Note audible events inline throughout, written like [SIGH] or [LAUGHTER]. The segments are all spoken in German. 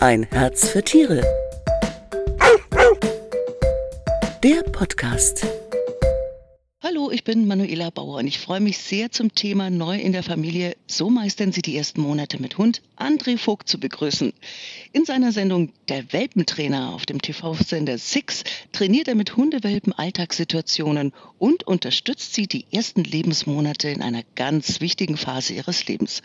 Ein Herz für Tiere. Der Podcast. Hallo, ich bin Manuela Bauer und ich freue mich sehr zum Thema Neu in der Familie. So meistern Sie die ersten Monate mit Hund, André Vogt zu begrüßen. In seiner Sendung Der Welpentrainer auf dem TV-Sender Six trainiert er mit Hundewelpen Alltagssituationen und unterstützt sie die ersten Lebensmonate in einer ganz wichtigen Phase ihres Lebens.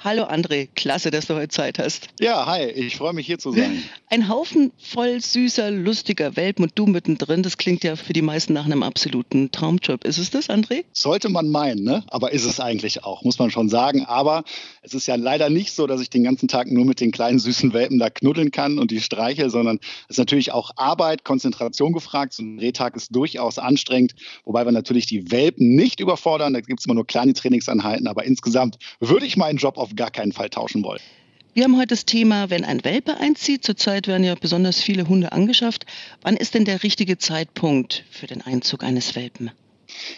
Hallo André, klasse, dass du heute Zeit hast. Ja, hi, ich freue mich hier zu sein. Ein Haufen voll süßer, lustiger Welpen und du mittendrin, das klingt ja für die meisten nach einem absoluten Traumjob. Ist es das, André? Sollte man meinen, ne? Aber ist es eigentlich auch, muss man schon sagen. Aber es ist ja leider nicht so, dass ich den ganzen Tag nur mit den kleinen süßen Welpen da knuddeln kann und die streiche, sondern es ist natürlich auch Arbeit, Konzentration gefragt. So ein Drehtag ist durchaus anstrengend, wobei wir natürlich die Welpen nicht überfordern. Da gibt es immer nur kleine Trainingseinheiten, aber insgesamt würde ich meinen Job auf gar keinen Fall tauschen wollen. Wir haben heute das Thema, wenn ein Welpe einzieht. Zurzeit werden ja besonders viele Hunde angeschafft. Wann ist denn der richtige Zeitpunkt für den Einzug eines Welpen?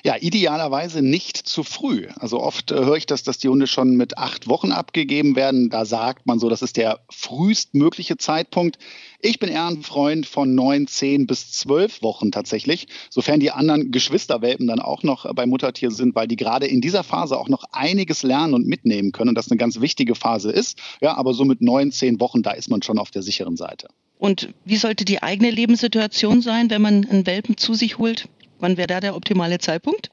Ja, idealerweise nicht zu früh. Also oft äh, höre ich das, dass die Hunde schon mit acht Wochen abgegeben werden. Da sagt man so, das ist der frühestmögliche Zeitpunkt. Ich bin eher ein Freund von neun, zehn bis zwölf Wochen tatsächlich, sofern die anderen Geschwisterwelpen dann auch noch bei Muttertier sind, weil die gerade in dieser Phase auch noch einiges lernen und mitnehmen können und das eine ganz wichtige Phase ist. Ja, aber so mit neun, zehn Wochen, da ist man schon auf der sicheren Seite. Und wie sollte die eigene Lebenssituation sein, wenn man einen Welpen zu sich holt? Wann wäre da der optimale Zeitpunkt?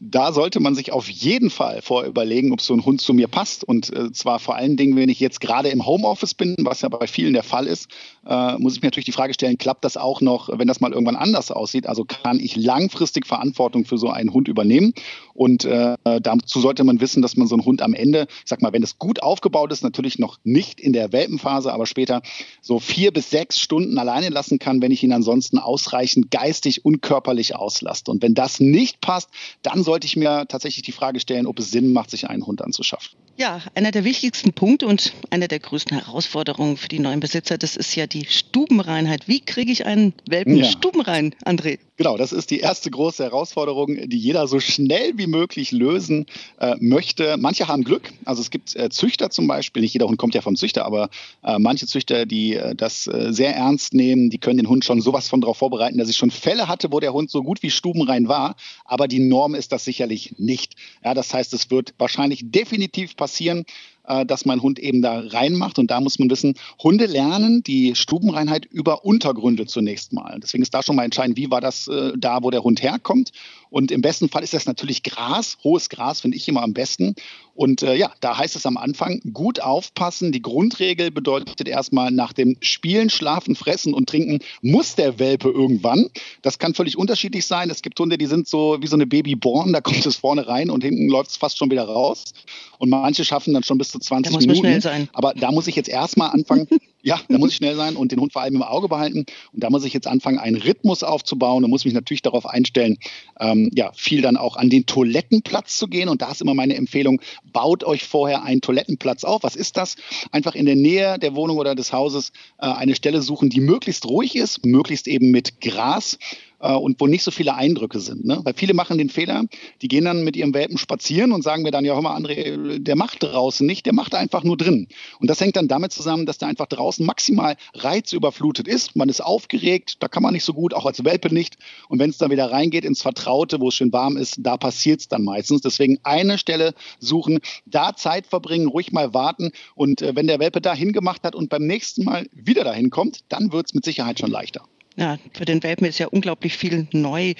Da sollte man sich auf jeden Fall vorher überlegen, ob so ein Hund zu mir passt. Und äh, zwar vor allen Dingen, wenn ich jetzt gerade im Homeoffice bin, was ja bei vielen der Fall ist, äh, muss ich mir natürlich die Frage stellen, klappt das auch noch, wenn das mal irgendwann anders aussieht? Also kann ich langfristig Verantwortung für so einen Hund übernehmen? Und äh, dazu sollte man wissen, dass man so einen Hund am Ende, ich sag mal, wenn es gut aufgebaut ist, natürlich noch nicht in der Welpenphase, aber später so vier bis sechs Stunden alleine lassen kann, wenn ich ihn ansonsten ausreichend geistig und körperlich auslaste. Und wenn das nicht passt, dann sollte ich mir tatsächlich die Frage stellen, ob es Sinn macht, sich einen Hund anzuschaffen. Ja, einer der wichtigsten Punkte und einer der größten Herausforderungen für die neuen Besitzer, das ist ja die Stubenreinheit. Wie kriege ich einen Welpen ja. stubenrein, André? Genau, das ist die erste große Herausforderung, die jeder so schnell wie möglich lösen äh, möchte. Manche haben Glück. Also es gibt äh, Züchter zum Beispiel, nicht jeder Hund kommt ja vom Züchter, aber äh, manche Züchter, die äh, das äh, sehr ernst nehmen, die können den Hund schon sowas von darauf vorbereiten, dass ich schon Fälle hatte, wo der Hund so gut wie stubenrein war. Aber die Norm ist das sicherlich nicht. Ja, das heißt, es wird wahrscheinlich definitiv passieren, äh, dass mein Hund eben da reinmacht. Und da muss man wissen, Hunde lernen die Stubenreinheit über Untergründe zunächst mal. Deswegen ist da schon mal entscheidend, wie war das äh, da, wo der Hund herkommt. Und im besten Fall ist das natürlich Gras, hohes Gras finde ich immer am besten. Und äh, ja, da heißt es am Anfang, gut aufpassen. Die Grundregel bedeutet erstmal nach dem Spielen, Schlafen, Fressen und Trinken muss der Welpe irgendwann. Das kann völlig unterschiedlich sein. Es gibt Hunde, die sind so wie so eine Babyborn, da kommt es vorne rein und hinten läuft es fast schon wieder raus. Und manche schaffen dann schon bis zu 20 da muss Minuten. Schnell sein. Aber da muss ich jetzt erstmal anfangen, [LAUGHS] Ja, da muss ich schnell sein und den Hund vor allem im Auge behalten. Und da muss ich jetzt anfangen, einen Rhythmus aufzubauen und muss mich natürlich darauf einstellen, ähm, ja, viel dann auch an den Toilettenplatz zu gehen. Und da ist immer meine Empfehlung, baut euch vorher einen Toilettenplatz auf. Was ist das? Einfach in der Nähe der Wohnung oder des Hauses äh, eine Stelle suchen, die möglichst ruhig ist, möglichst eben mit Gras äh, und wo nicht so viele Eindrücke sind. Ne? Weil viele machen den Fehler, die gehen dann mit ihrem Welpen spazieren und sagen mir dann, ja, hör mal, André, der macht draußen nicht, der macht einfach nur drin. Und das hängt dann damit zusammen, dass der einfach draußen maximal reizüberflutet ist. Man ist aufgeregt, da kann man nicht so gut, auch als Welpe nicht. Und wenn es dann wieder reingeht ins Vertraute, wo es schön warm ist, da passiert es dann meistens. Deswegen eine Stelle suchen, da Zeit verbringen, ruhig mal warten. Und äh, wenn der Welpe da hingemacht hat und beim nächsten Mal wieder dahin kommt, dann wird es mit Sicherheit schon leichter ja, für den Welpen ist ja unglaublich viel neu.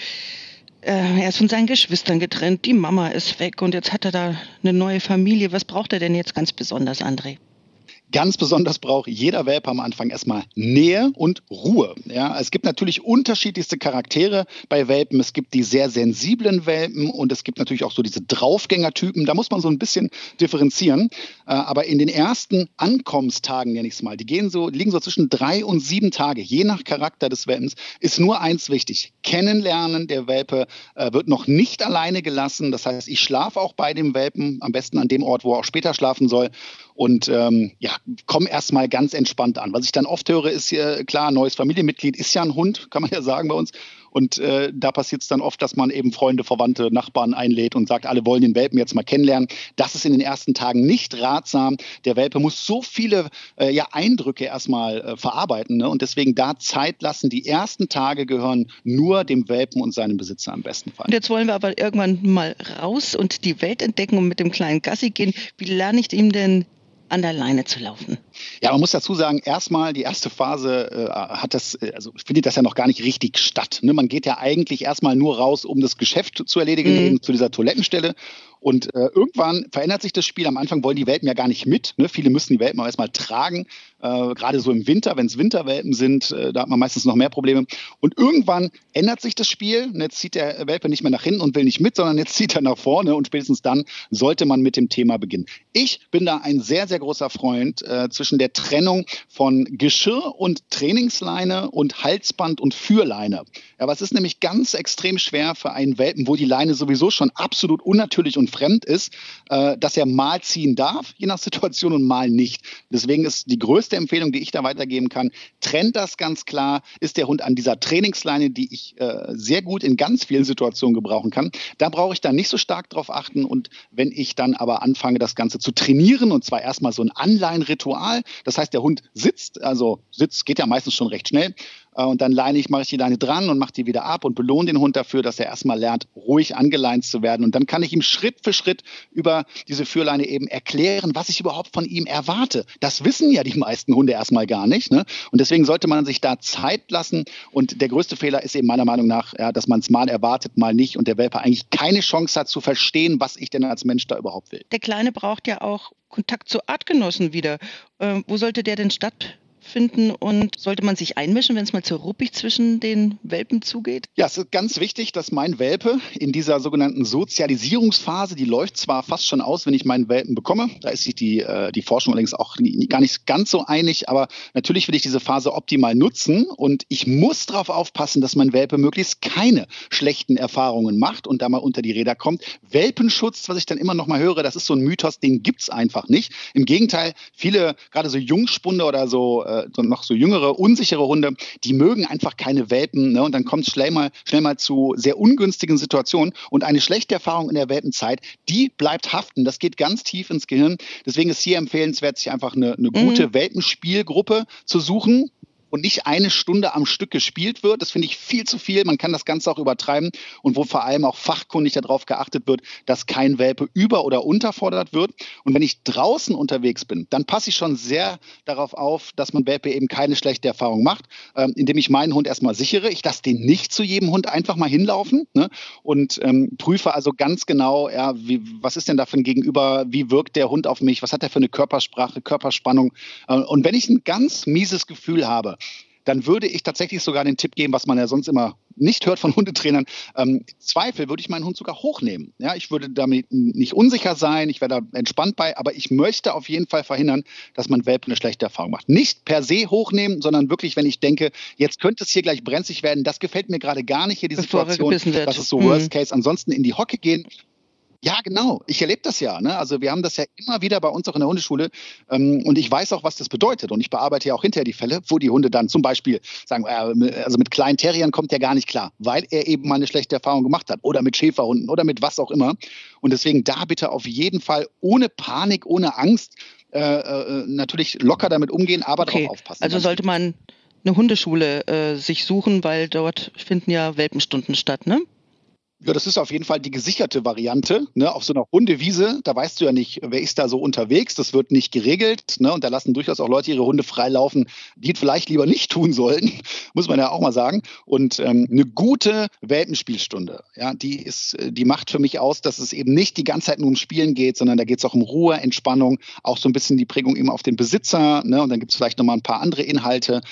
Äh, er ist von seinen Geschwistern getrennt, die Mama ist weg und jetzt hat er da eine neue Familie. Was braucht er denn jetzt ganz besonders, André? Ganz besonders braucht jeder Welpe am Anfang erstmal Nähe und Ruhe. Ja, es gibt natürlich unterschiedlichste Charaktere bei Welpen. Es gibt die sehr sensiblen Welpen und es gibt natürlich auch so diese Draufgängertypen. Da muss man so ein bisschen differenzieren. Äh, aber in den ersten Ankommenstagen, nenne ich es mal, die gehen so, liegen so zwischen drei und sieben Tage, je nach Charakter des Welpens, ist nur eins wichtig. Kennenlernen. Der Welpe äh, wird noch nicht alleine gelassen. Das heißt, ich schlafe auch bei dem Welpen, am besten an dem Ort, wo er auch später schlafen soll. Und ähm, ja, komm erstmal ganz entspannt an. Was ich dann oft höre, ist ja klar, neues Familienmitglied ist ja ein Hund, [LAUGHS] kann man ja sagen bei uns. Und äh, da passiert es dann oft, dass man eben Freunde, Verwandte, Nachbarn einlädt und sagt, alle wollen den Welpen jetzt mal kennenlernen. Das ist in den ersten Tagen nicht ratsam. Der Welpe muss so viele äh, ja, Eindrücke erstmal äh, verarbeiten ne? und deswegen da Zeit lassen. Die ersten Tage gehören nur dem Welpen und seinem Besitzer am besten Fall. Und jetzt wollen wir aber irgendwann mal raus und die Welt entdecken und mit dem kleinen Gassi gehen. Wie lerne ich ihm denn an der Leine zu laufen? Ja, man muss dazu sagen, erstmal die erste Phase äh, hat das, äh, also findet das ja noch gar nicht richtig statt. Ne? Man geht ja eigentlich erstmal nur raus, um das Geschäft zu erledigen, mhm. eben zu dieser Toilettenstelle. Und äh, irgendwann verändert sich das Spiel. Am Anfang wollen die Welpen ja gar nicht mit. Ne? Viele müssen die Welpen auch erstmal tragen. Äh, Gerade so im Winter, wenn es Winterwelpen sind, äh, da hat man meistens noch mehr Probleme. Und irgendwann ändert sich das Spiel. Und jetzt zieht der Welpe nicht mehr nach hinten und will nicht mit, sondern jetzt [LAUGHS] zieht er nach vorne. Und spätestens dann sollte man mit dem Thema beginnen. Ich bin da ein sehr, sehr großer Freund äh, zwischen der Trennung von Geschirr und Trainingsleine und Halsband und Führleine. Ja, was ist nämlich ganz extrem schwer für einen Welpen, wo die Leine sowieso schon absolut unnatürlich und fremd ist, äh, dass er mal ziehen darf, je nach Situation und mal nicht. Deswegen ist die größte Empfehlung, die ich da weitergeben kann, trennt das ganz klar. Ist der Hund an dieser Trainingsleine, die ich äh, sehr gut in ganz vielen Situationen gebrauchen kann, da brauche ich dann nicht so stark drauf achten. Und wenn ich dann aber anfange, das Ganze zu trainieren, und zwar erstmal so ein Anleihenritual, das heißt, der Hund sitzt, also sitzt geht ja meistens schon recht schnell, und dann leine ich, mache ich die Leine dran und mache die wieder ab und belohne den Hund dafür, dass er erstmal lernt, ruhig angeleint zu werden. Und dann kann ich ihm Schritt für Schritt über diese Führleine eben erklären, was ich überhaupt von ihm erwarte. Das wissen ja die meisten Hunde erstmal gar nicht. Ne? Und deswegen sollte man sich da Zeit lassen. Und der größte Fehler ist eben meiner Meinung nach, ja, dass man es mal erwartet, mal nicht und der Welpe eigentlich keine Chance hat zu verstehen, was ich denn als Mensch da überhaupt will. Der Kleine braucht ja auch Kontakt zu Artgenossen wieder. Ähm, wo sollte der denn stattfinden? Finden und sollte man sich einmischen, wenn es mal zu ruppig zwischen den Welpen zugeht? Ja, es ist ganz wichtig, dass mein Welpe in dieser sogenannten Sozialisierungsphase, die läuft zwar fast schon aus, wenn ich meinen Welpen bekomme, da ist sich die, äh, die Forschung allerdings auch gar nicht ganz so einig, aber natürlich will ich diese Phase optimal nutzen und ich muss darauf aufpassen, dass mein Welpe möglichst keine schlechten Erfahrungen macht und da mal unter die Räder kommt. Welpenschutz, was ich dann immer noch mal höre, das ist so ein Mythos, den gibt es einfach nicht. Im Gegenteil, viele, gerade so Jungspunde oder so äh, so noch so jüngere, unsichere Hunde, die mögen einfach keine Welpen. Ne? Und dann kommt es schnell mal, schnell mal zu sehr ungünstigen Situationen. Und eine schlechte Erfahrung in der Welpenzeit, die bleibt haften. Das geht ganz tief ins Gehirn. Deswegen ist hier empfehlenswert, sich einfach eine, eine gute mhm. Welpenspielgruppe zu suchen, und nicht eine Stunde am Stück gespielt wird. Das finde ich viel zu viel. Man kann das Ganze auch übertreiben und wo vor allem auch fachkundig darauf geachtet wird, dass kein Welpe über- oder unterfordert wird. Und wenn ich draußen unterwegs bin, dann passe ich schon sehr darauf auf, dass man Welpe eben keine schlechte Erfahrung macht, ähm, indem ich meinen Hund erstmal sichere. Ich lasse den nicht zu jedem Hund einfach mal hinlaufen ne? und ähm, prüfe also ganz genau, ja, wie, was ist denn da für ein Gegenüber, wie wirkt der Hund auf mich, was hat er für eine Körpersprache, Körperspannung. Äh, und wenn ich ein ganz mieses Gefühl habe, dann würde ich tatsächlich sogar den Tipp geben, was man ja sonst immer nicht hört von Hundetrainern. Ähm, Zweifel würde ich meinen Hund sogar hochnehmen. Ja, ich würde damit nicht unsicher sein, ich wäre da entspannt bei, aber ich möchte auf jeden Fall verhindern, dass mein Welpe eine schlechte Erfahrung macht. Nicht per se hochnehmen, sondern wirklich, wenn ich denke, jetzt könnte es hier gleich brenzlig werden, das gefällt mir gerade gar nicht hier, die Bevor Situation, das ist so mhm. Worst Case. Ansonsten in die Hocke gehen, ja, genau. Ich erlebe das ja. Ne? Also wir haben das ja immer wieder bei uns auch in der Hundeschule ähm, und ich weiß auch, was das bedeutet. Und ich bearbeite ja auch hinterher die Fälle, wo die Hunde dann zum Beispiel sagen, äh, also mit kleinen Terriern kommt der gar nicht klar, weil er eben mal eine schlechte Erfahrung gemacht hat oder mit Schäferhunden oder mit was auch immer. Und deswegen da bitte auf jeden Fall ohne Panik, ohne Angst äh, äh, natürlich locker damit umgehen, aber okay. darauf aufpassen. Also sollte man eine Hundeschule äh, sich suchen, weil dort finden ja Welpenstunden statt, ne? Ja, das ist auf jeden Fall die gesicherte Variante. Ne? Auf so einer Hundewiese, da weißt du ja nicht, wer ist da so unterwegs. Das wird nicht geregelt. Ne? Und da lassen durchaus auch Leute ihre Hunde freilaufen, die es vielleicht lieber nicht tun sollten, [LAUGHS] muss man ja auch mal sagen. Und ähm, eine gute Welpenspielstunde, ja, die ist, die macht für mich aus, dass es eben nicht die ganze Zeit nur ums Spielen geht, sondern da geht es auch um Ruhe, Entspannung, auch so ein bisschen die Prägung eben auf den Besitzer. Ne? Und dann gibt es vielleicht nochmal ein paar andere Inhalte.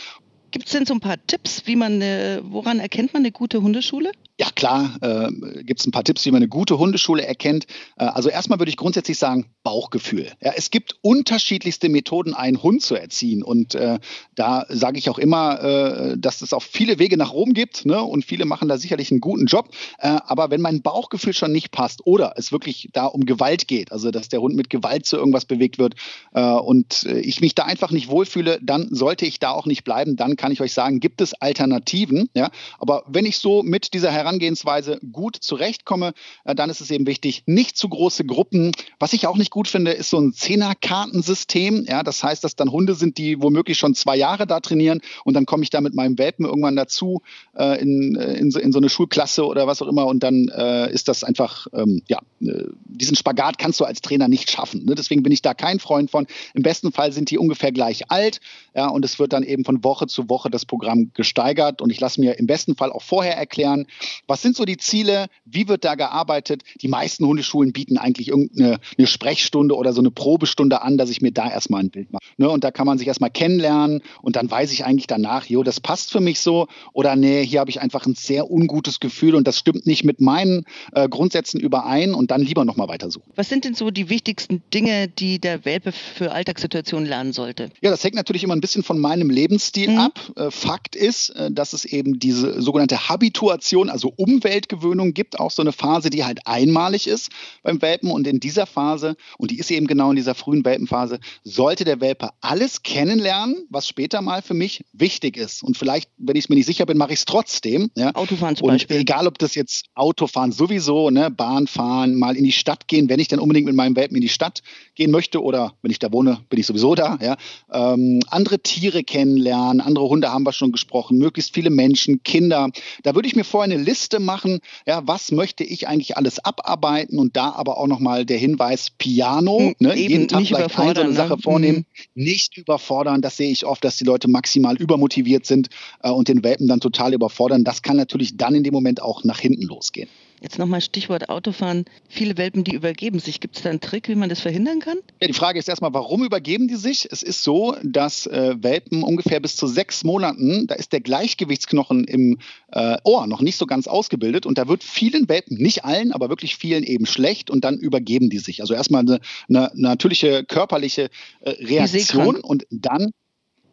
Gibt es denn so ein paar Tipps, wie man, woran erkennt man eine gute Hundeschule? Ja, klar, äh, gibt es ein paar Tipps, wie man eine gute Hundeschule erkennt. Äh, also erstmal würde ich grundsätzlich sagen, Bauchgefühl. Ja, es gibt unterschiedlichste Methoden, einen Hund zu erziehen. Und äh, da sage ich auch immer, äh, dass es auch viele Wege nach Rom gibt. Ne? Und viele machen da sicherlich einen guten Job. Äh, aber wenn mein Bauchgefühl schon nicht passt oder es wirklich da um Gewalt geht, also dass der Hund mit Gewalt zu irgendwas bewegt wird äh, und ich mich da einfach nicht wohlfühle, dann sollte ich da auch nicht bleiben. Dann kann kann ich euch sagen, gibt es Alternativen. Ja? Aber wenn ich so mit dieser Herangehensweise gut zurechtkomme, äh, dann ist es eben wichtig, nicht zu große Gruppen. Was ich auch nicht gut finde, ist so ein Zehnerkartensystem. Ja? Das heißt, dass dann Hunde sind, die womöglich schon zwei Jahre da trainieren und dann komme ich da mit meinem Welpen irgendwann dazu äh, in, äh, in, so, in, so, eine Schulklasse oder was auch immer und dann äh, ist das einfach, ähm, ja, äh, diesen Spagat kannst du als Trainer nicht schaffen. Ne? Deswegen bin ich da kein Freund von. Im besten Fall sind die ungefähr gleich alt ja, und es wird dann eben von Woche zu Woche das Programm gesteigert und ich lasse mir im besten Fall auch vorher erklären, was sind so die Ziele, wie wird da gearbeitet. Die meisten Hundeschulen bieten eigentlich irgendeine eine Sprechstunde oder so eine Probestunde an, dass ich mir da erstmal ein Bild mache. Ne? Und da kann man sich erstmal kennenlernen und dann weiß ich eigentlich danach, jo, das passt für mich so oder nee, hier habe ich einfach ein sehr ungutes Gefühl und das stimmt nicht mit meinen äh, Grundsätzen überein und dann lieber nochmal weitersuchen. Was sind denn so die wichtigsten Dinge, die der Welpe für Alltagssituationen lernen sollte? Ja, das hängt natürlich immer ein bisschen von meinem Lebensstil mhm. ab. Äh, Fakt ist, äh, dass es eben diese sogenannte Habituation, also Umweltgewöhnung gibt, auch so eine Phase, die halt einmalig ist beim Welpen und in dieser Phase, und die ist eben genau in dieser frühen Welpenphase, sollte der Welpe alles kennenlernen, was später mal für mich wichtig ist. Und vielleicht, wenn ich es mir nicht sicher bin, mache ich es trotzdem. Ja? Autofahren zum und Beispiel. Egal, ob das jetzt Autofahren sowieso, ne, Bahn fahren, mal in die Stadt gehen, wenn ich dann unbedingt mit meinem Welpen in die Stadt gehen möchte oder wenn ich da wohne, bin ich sowieso da. Ja? Ähm, andere Tiere kennenlernen, andere Hunde haben wir schon gesprochen, möglichst viele Menschen, Kinder. Da würde ich mir vorher eine Liste machen, ja, was möchte ich eigentlich alles abarbeiten und da aber auch nochmal der Hinweis Piano, hm, ne? jeden Tag vielleicht eine eine Sache ne? vornehmen, mhm. nicht überfordern. Das sehe ich oft, dass die Leute maximal übermotiviert sind äh, und den Welpen dann total überfordern. Das kann natürlich dann in dem Moment auch nach hinten losgehen. Jetzt nochmal Stichwort Autofahren. Viele Welpen, die übergeben sich. Gibt es da einen Trick, wie man das verhindern kann? Ja, die Frage ist erstmal, warum übergeben die sich? Es ist so, dass äh, Welpen ungefähr bis zu sechs Monaten, da ist der Gleichgewichtsknochen im äh, Ohr noch nicht so ganz ausgebildet und da wird vielen Welpen, nicht allen, aber wirklich vielen eben schlecht und dann übergeben die sich. Also erstmal eine, eine natürliche körperliche äh, Reaktion und dann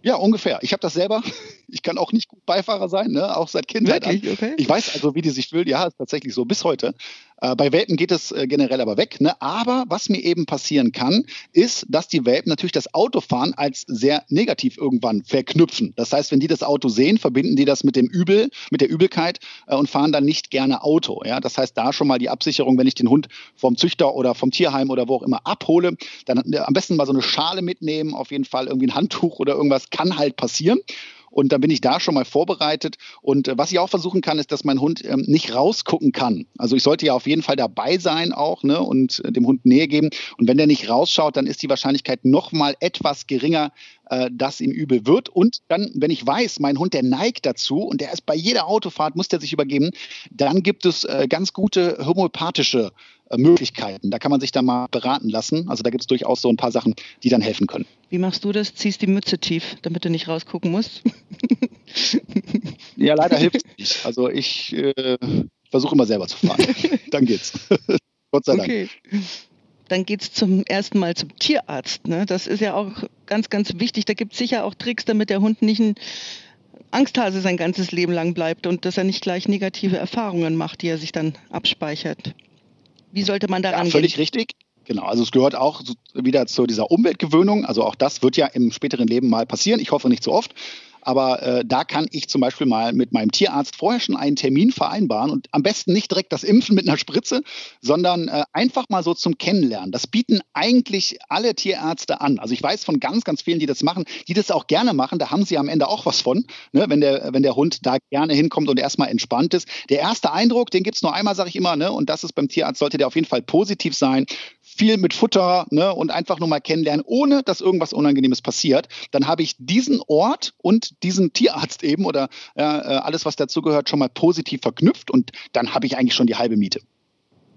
ja, ungefähr. Ich habe das selber. Ich kann auch nicht gut Beifahrer sein, ne? auch seit Kindheit Wirklich? an. Okay. Ich weiß also, wie die sich fühlt. Ja, ist tatsächlich so bis heute. Äh, bei Welpen geht es äh, generell aber weg. Ne? Aber was mir eben passieren kann, ist, dass die Welpen natürlich das Autofahren als sehr negativ irgendwann verknüpfen. Das heißt, wenn die das Auto sehen, verbinden die das mit dem Übel, mit der Übelkeit äh, und fahren dann nicht gerne Auto. Ja? Das heißt, da schon mal die Absicherung, wenn ich den Hund vom Züchter oder vom Tierheim oder wo auch immer abhole, dann äh, am besten mal so eine Schale mitnehmen, auf jeden Fall irgendwie ein Handtuch oder irgendwas kann halt passieren. Und dann bin ich da schon mal vorbereitet. Und äh, was ich auch versuchen kann, ist, dass mein Hund ähm, nicht rausgucken kann. Also ich sollte ja auf jeden Fall dabei sein auch ne, und äh, dem Hund Nähe geben. Und wenn der nicht rausschaut, dann ist die Wahrscheinlichkeit noch mal etwas geringer, äh, dass ihm übel wird. Und dann, wenn ich weiß, mein Hund, der neigt dazu und der ist bei jeder Autofahrt, muss der sich übergeben, dann gibt es äh, ganz gute homöopathische Möglichkeiten. Da kann man sich dann mal beraten lassen. Also da gibt es durchaus so ein paar Sachen, die dann helfen können. Wie machst du das? Ziehst die Mütze tief, damit du nicht rausgucken musst? ja, leider hilft es [LAUGHS] nicht. Also ich äh, versuche immer selber zu fahren. dann geht's. [LAUGHS] Gott sei Dank. Okay. Dann geht es zum ersten Mal zum Tierarzt. Ne? Das ist ja auch ganz, ganz wichtig. Da gibt es sicher auch Tricks, damit der Hund nicht ein Angsthase sein ganzes Leben lang bleibt und dass er nicht gleich negative Erfahrungen macht, die er sich dann abspeichert. Wie sollte man daran ja, völlig gehen? richtig. Genau, also es gehört auch wieder zu dieser Umweltgewöhnung. Also auch das wird ja im späteren Leben mal passieren. Ich hoffe nicht so oft. Aber äh, da kann ich zum Beispiel mal mit meinem Tierarzt vorher schon einen Termin vereinbaren und am besten nicht direkt das Impfen mit einer Spritze, sondern äh, einfach mal so zum Kennenlernen. Das bieten eigentlich alle Tierärzte an. Also ich weiß von ganz, ganz vielen, die das machen, die das auch gerne machen. Da haben sie am Ende auch was von, ne? wenn, der, wenn der Hund da gerne hinkommt und erstmal entspannt ist. Der erste Eindruck, den gibt es nur einmal, sage ich immer, ne? und das ist beim Tierarzt, sollte der auf jeden Fall positiv sein. Viel mit Futter ne? und einfach nur mal kennenlernen, ohne dass irgendwas Unangenehmes passiert. Dann habe ich diesen Ort und diesen Tierarzt eben oder äh, alles, was dazugehört, schon mal positiv verknüpft und dann habe ich eigentlich schon die halbe Miete.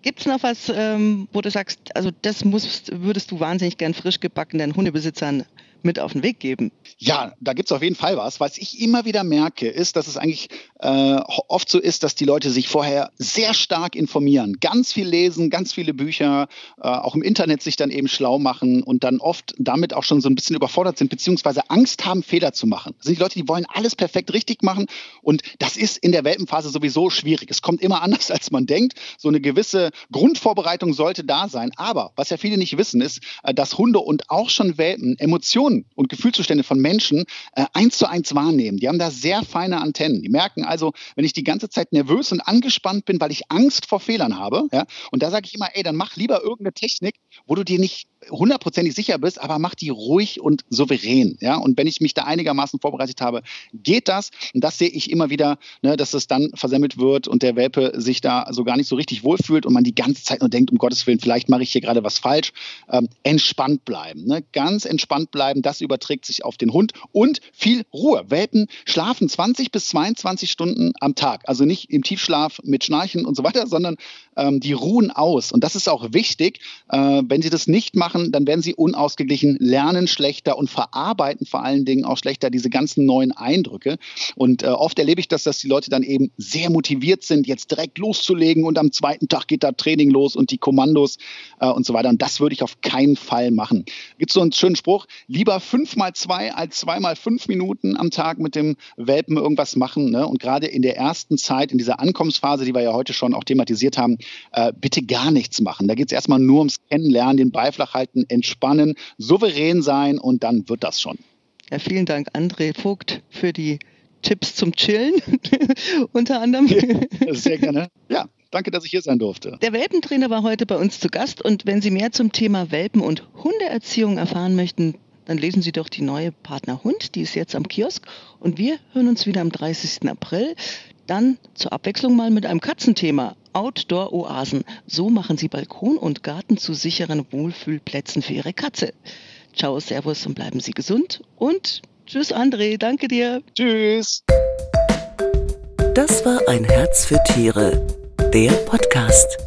Gibt es noch was, ähm, wo du sagst, also das musst, würdest du wahnsinnig gern frisch gebackenen Hundebesitzern mit auf den Weg geben? Ja, da gibt es auf jeden Fall was. Was ich immer wieder merke, ist, dass es eigentlich äh, oft so ist, dass die Leute sich vorher sehr stark informieren, ganz viel lesen, ganz viele Bücher, äh, auch im Internet sich dann eben schlau machen und dann oft damit auch schon so ein bisschen überfordert sind, beziehungsweise Angst haben, Fehler zu machen. Das sind die Leute, die wollen alles perfekt richtig machen und das ist in der Welpenphase sowieso schwierig. Es kommt immer [LAUGHS] anders, als man denkt. So eine gewisse Grundvorbereitung sollte da sein. Aber was ja viele nicht wissen, ist, äh, dass Hunde und auch schon Welpen Emotionen Emotionen und Gefühlszustände von Menschen äh, eins zu eins wahrnehmen. Die haben da sehr feine Antennen. Die merken also, wenn ich die ganze Zeit nervös und angespannt bin, weil ich Angst vor Fehlern habe, ja, und da sage ich immer, ey, dann mach lieber irgendeine Technik, wo du dir nicht hundertprozentig sicher bist, aber mach die ruhig und souverän. Ja? Und wenn ich mich da einigermaßen vorbereitet habe, geht das. Und das sehe ich immer wieder, ne, dass es dann versemmelt wird und der Welpe sich da so gar nicht so richtig wohlfühlt und man die ganze Zeit nur denkt, um Gottes Willen, vielleicht mache ich hier gerade was falsch. Ähm, entspannt bleiben. Ne? Ganz entspannt bleiben, das überträgt sich auf den Hund und viel Ruhe. Welpen schlafen 20 bis 22 Stunden am Tag. Also nicht im Tiefschlaf mit Schnarchen und so weiter, sondern ähm, die ruhen aus. Und das ist auch wichtig. Äh, wenn sie das nicht machen, dann werden sie unausgeglichen, lernen schlechter und verarbeiten vor allen Dingen auch schlechter diese ganzen neuen Eindrücke. Und äh, oft erlebe ich das, dass die Leute dann eben sehr motiviert sind, jetzt direkt loszulegen und am zweiten Tag geht da Training los und die Kommandos äh, und so weiter. Und das würde ich auf keinen Fall machen. Gibt so einen schönen Spruch, lieber fünf mal zwei als zwei mal fünf Minuten am Tag mit dem Welpen irgendwas machen. Ne? Und gerade in der ersten Zeit, in dieser Ankommensphase, die wir ja heute schon auch thematisiert haben, äh, bitte gar nichts machen. Da geht es erstmal nur ums Kennenlernen, den Beiflach halten entspannen, souverän sein und dann wird das schon. Ja, vielen Dank, André Vogt, für die Tipps zum Chillen [LAUGHS] unter anderem. Sehr gerne. Ja, danke, dass ich hier sein durfte. Der Welpentrainer war heute bei uns zu Gast und wenn Sie mehr zum Thema Welpen- und Hundeerziehung erfahren möchten, dann lesen Sie doch die neue Partner Hund, die ist jetzt am Kiosk und wir hören uns wieder am 30. April. Dann zur Abwechslung mal mit einem Katzenthema. Outdoor-Oasen. So machen Sie Balkon und Garten zu sicheren Wohlfühlplätzen für Ihre Katze. Ciao, Servus und bleiben Sie gesund. Und tschüss, André. Danke dir. Tschüss. Das war ein Herz für Tiere. Der Podcast.